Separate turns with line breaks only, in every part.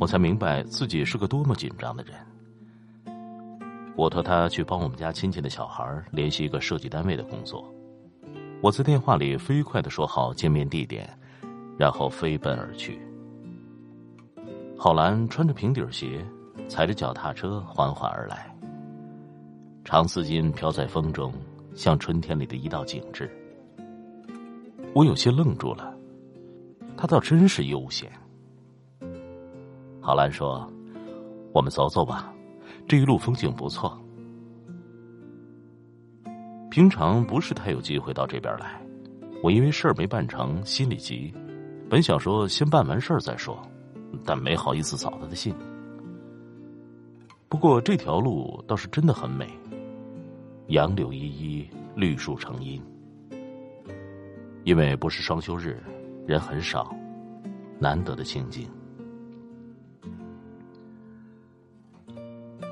我才明白自己是个多么紧张的人。我托他去帮我们家亲戚的小孩联系一个设计单位的工作。我在电话里飞快的说好见面地点，然后飞奔而去。郝兰穿着平底鞋，踩着脚踏车缓缓而来。长丝巾飘在风中，像春天里的一道景致。我有些愣住了，他倒真是悠闲。郝兰说：“我们走走吧，这一路风景不错。平常不是太有机会到这边来，我因为事儿没办成，心里急，本想说先办完事儿再说，但没好意思扫他的兴。不过这条路倒是真的很美，杨柳依依，绿树成荫。因为不是双休日，人很少，难得的清静。”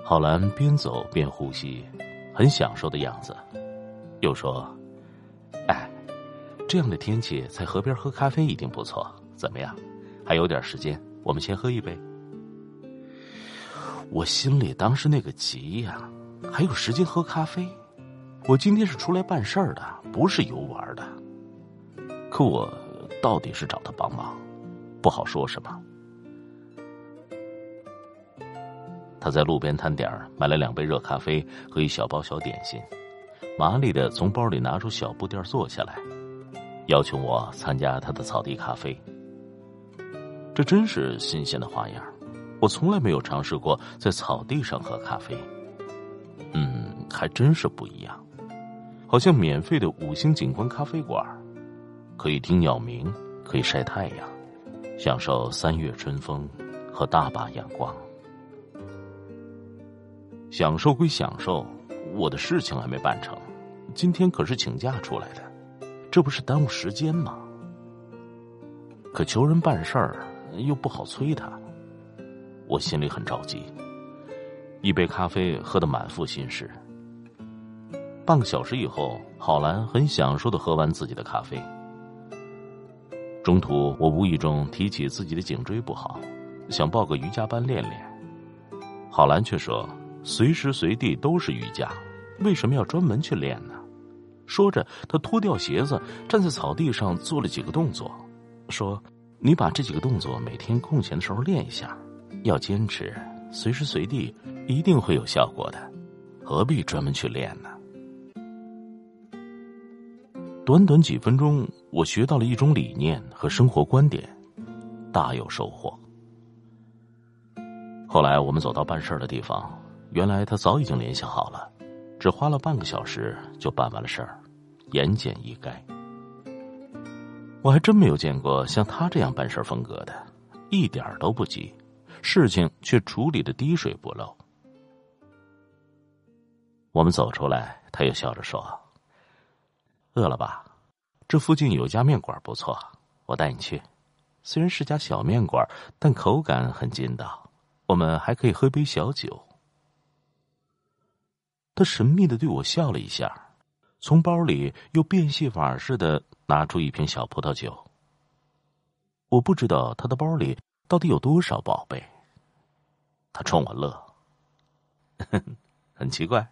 郝兰边走边呼吸，很享受的样子。又说：“哎，这样的天气在河边喝咖啡一定不错。怎么样？还有点时间，我们先喝一杯。”我心里当时那个急呀，还有时间喝咖啡？我今天是出来办事儿的，不是游玩的。可我到底是找他帮忙，不好说什么。他在路边摊点买了两杯热咖啡和一小包小点心，麻利的从包里拿出小布垫坐下来，邀请我参加他的草地咖啡。这真是新鲜的花样，我从来没有尝试过在草地上喝咖啡。嗯，还真是不一样，好像免费的五星景观咖啡馆，可以听鸟鸣，可以晒太阳，享受三月春风和大把阳光。享受归享受，我的事情还没办成，今天可是请假出来的，这不是耽误时间吗？可求人办事儿又不好催他，我心里很着急。一杯咖啡喝得满腹心事。半个小时以后，郝兰很享受的喝完自己的咖啡。中途我无意中提起自己的颈椎不好，想报个瑜伽班练练，郝兰却说。随时随地都是瑜伽，为什么要专门去练呢？说着，他脱掉鞋子，站在草地上做了几个动作，说：“你把这几个动作每天空闲的时候练一下，要坚持，随时随地一定会有效果的，何必专门去练呢？”短短几分钟，我学到了一种理念和生活观点，大有收获。后来我们走到办事的地方。原来他早已经联系好了，只花了半个小时就办完了事儿，言简意赅。我还真没有见过像他这样办事风格的，一点都不急，事情却处理的滴水不漏。我们走出来，他又笑着说：“饿了吧？这附近有家面馆不错，我带你去。虽然是家小面馆，但口感很筋道。我们还可以喝杯小酒。”他神秘的对我笑了一下，从包里又变戏法似的拿出一瓶小葡萄酒。我不知道他的包里到底有多少宝贝。他冲我乐，很奇怪，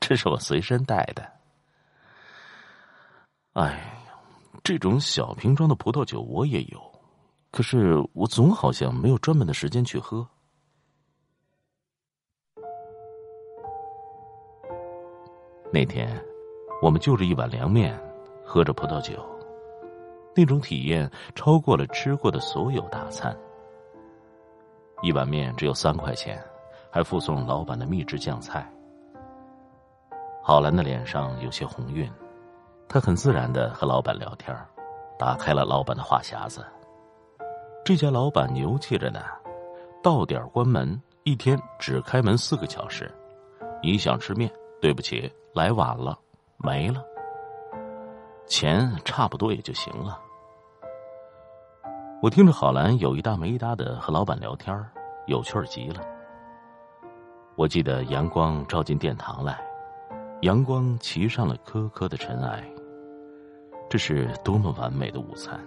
这是我随身带的。哎呀，这种小瓶装的葡萄酒我也有，可是我总好像没有专门的时间去喝。那天，我们就着一碗凉面，喝着葡萄酒，那种体验超过了吃过的所有大餐。一碗面只有三块钱，还附送老板的秘制酱菜。郝兰的脸上有些红晕，她很自然的和老板聊天，打开了老板的话匣子。这家老板牛气着呢，到点关门，一天只开门四个小时。你想吃面，对不起，来晚了，没了。钱差不多也就行了。我听着郝兰有一搭没一搭的和老板聊天，有趣极了。我记得阳光照进殿堂来，阳光骑上了颗颗的尘埃。这是多么完美的午餐！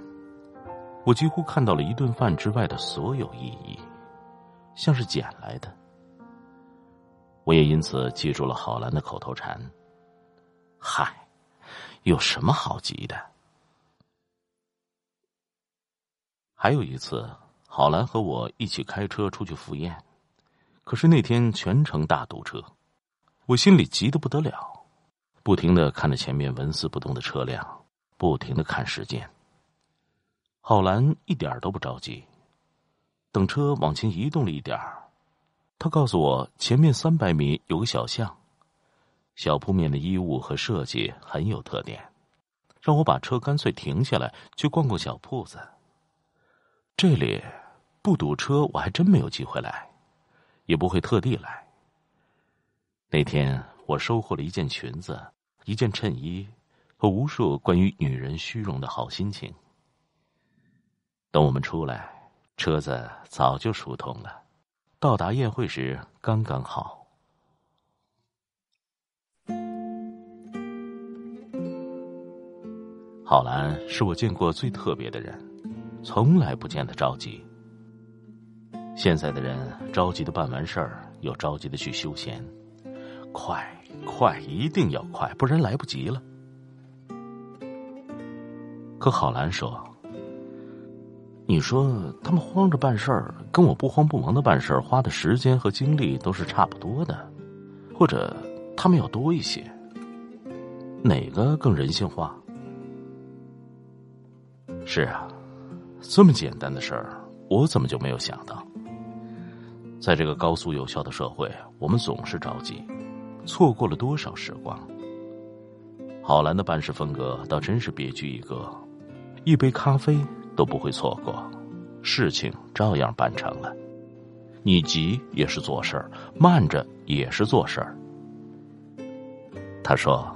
我几乎看到了一顿饭之外的所有意义。像是捡来的，我也因此记住了郝兰的口头禅：“嗨，有什么好急的？”还有一次，郝兰和我一起开车出去赴宴，可是那天全程大堵车，我心里急得不得了，不停的看着前面纹丝不动的车辆，不停的看时间。郝兰一点都不着急。等车往前移动了一点儿，他告诉我前面三百米有个小巷，小铺面的衣物和设计很有特点，让我把车干脆停下来去逛逛小铺子。这里不堵车，我还真没有机会来，也不会特地来。那天我收获了一件裙子、一件衬衣和无数关于女人虚荣的好心情。等我们出来。车子早就疏通了，到达宴会时刚刚好。郝兰是我见过最特别的人，从来不见他着急。现在的人着急的办完事儿，又着急的去休闲，快快一定要快，不然来不及了。可郝兰说。你说他们慌着办事儿，跟我不慌不忙的办事儿，花的时间和精力都是差不多的，或者他们要多一些，哪个更人性化？是啊，这么简单的事儿，我怎么就没有想到？在这个高速有效的社会，我们总是着急，错过了多少时光？郝兰的办事风格倒真是别具一格，一杯咖啡。都不会错过，事情照样办成了。你急也是做事儿，慢着也是做事儿。他说：“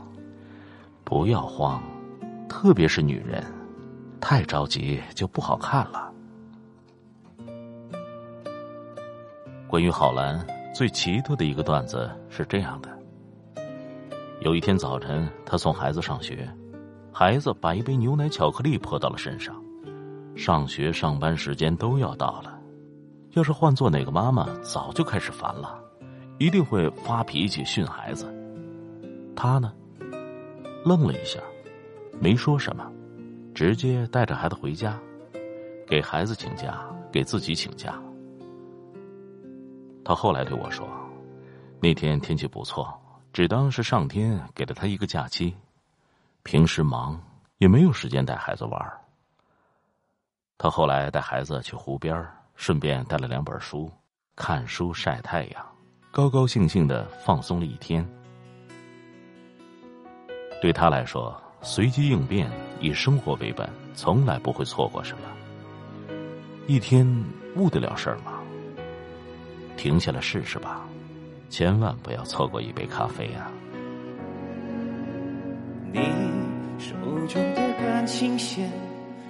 不要慌，特别是女人，太着急就不好看了。”关于郝兰最奇特的一个段子是这样的：有一天早晨，他送孩子上学，孩子把一杯牛奶巧克力泼到了身上。上学、上班时间都要到了，要是换做哪个妈妈，早就开始烦了，一定会发脾气训孩子。他呢，愣了一下，没说什么，直接带着孩子回家，给孩子请假，给自己请假。他后来对我说，那天天气不错，只当是上天给了他一个假期，平时忙也没有时间带孩子玩。他后来带孩子去湖边顺便带了两本书，看书晒太阳，高高兴兴的放松了一天。对他来说，随机应变，以生活为本，从来不会错过什么。一天误得了事儿吗？停下来试试吧，千万不要错过一杯咖啡啊！
你手中的感情线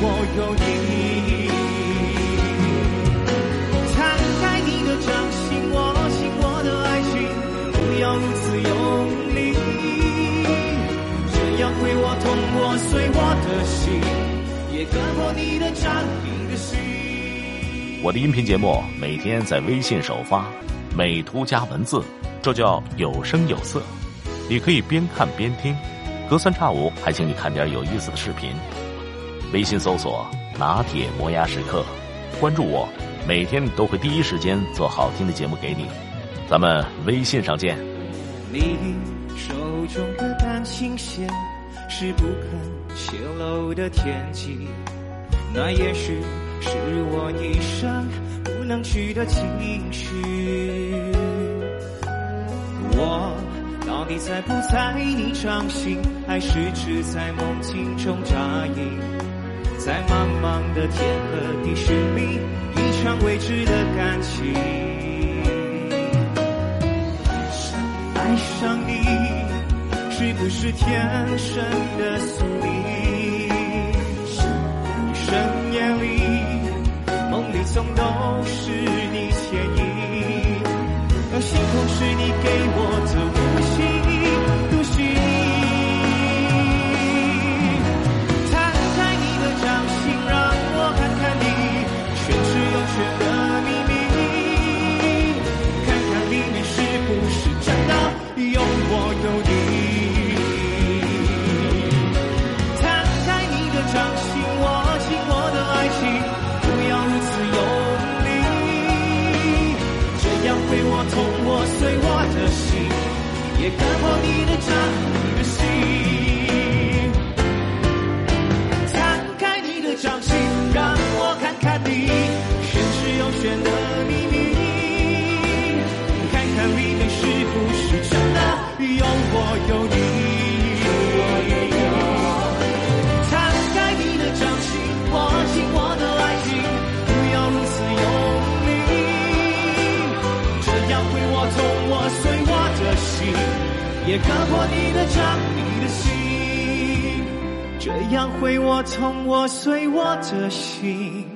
我有意义开你的掌心握紧我的爱不要如此用力为我痛碎我的心也割破你的掌的心
我的音频节目每天在微信首发美图加文字这叫有声有色。你可以边看边听隔三差五还请你看点有意思的视频。微信搜索“拿铁磨牙时刻”，关注我，每天都会第一时间做好听的节目给你。咱们微信上见。
你手中的感情线是不肯泄露的天机，那也许是我一生不能去的情绪。我到底在不在你掌心，还是只在梦境中扎营？在茫茫的天和地寻觅一场未知的感情。爱上你，是不是天生的宿命？有你，摊开你的掌心，握紧我的爱情，不要如此用力，这样会握痛我，碎我的心，也割破你的掌，你的心，这样会握痛我，碎我的心，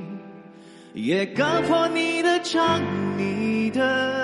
也割破你的掌，你的。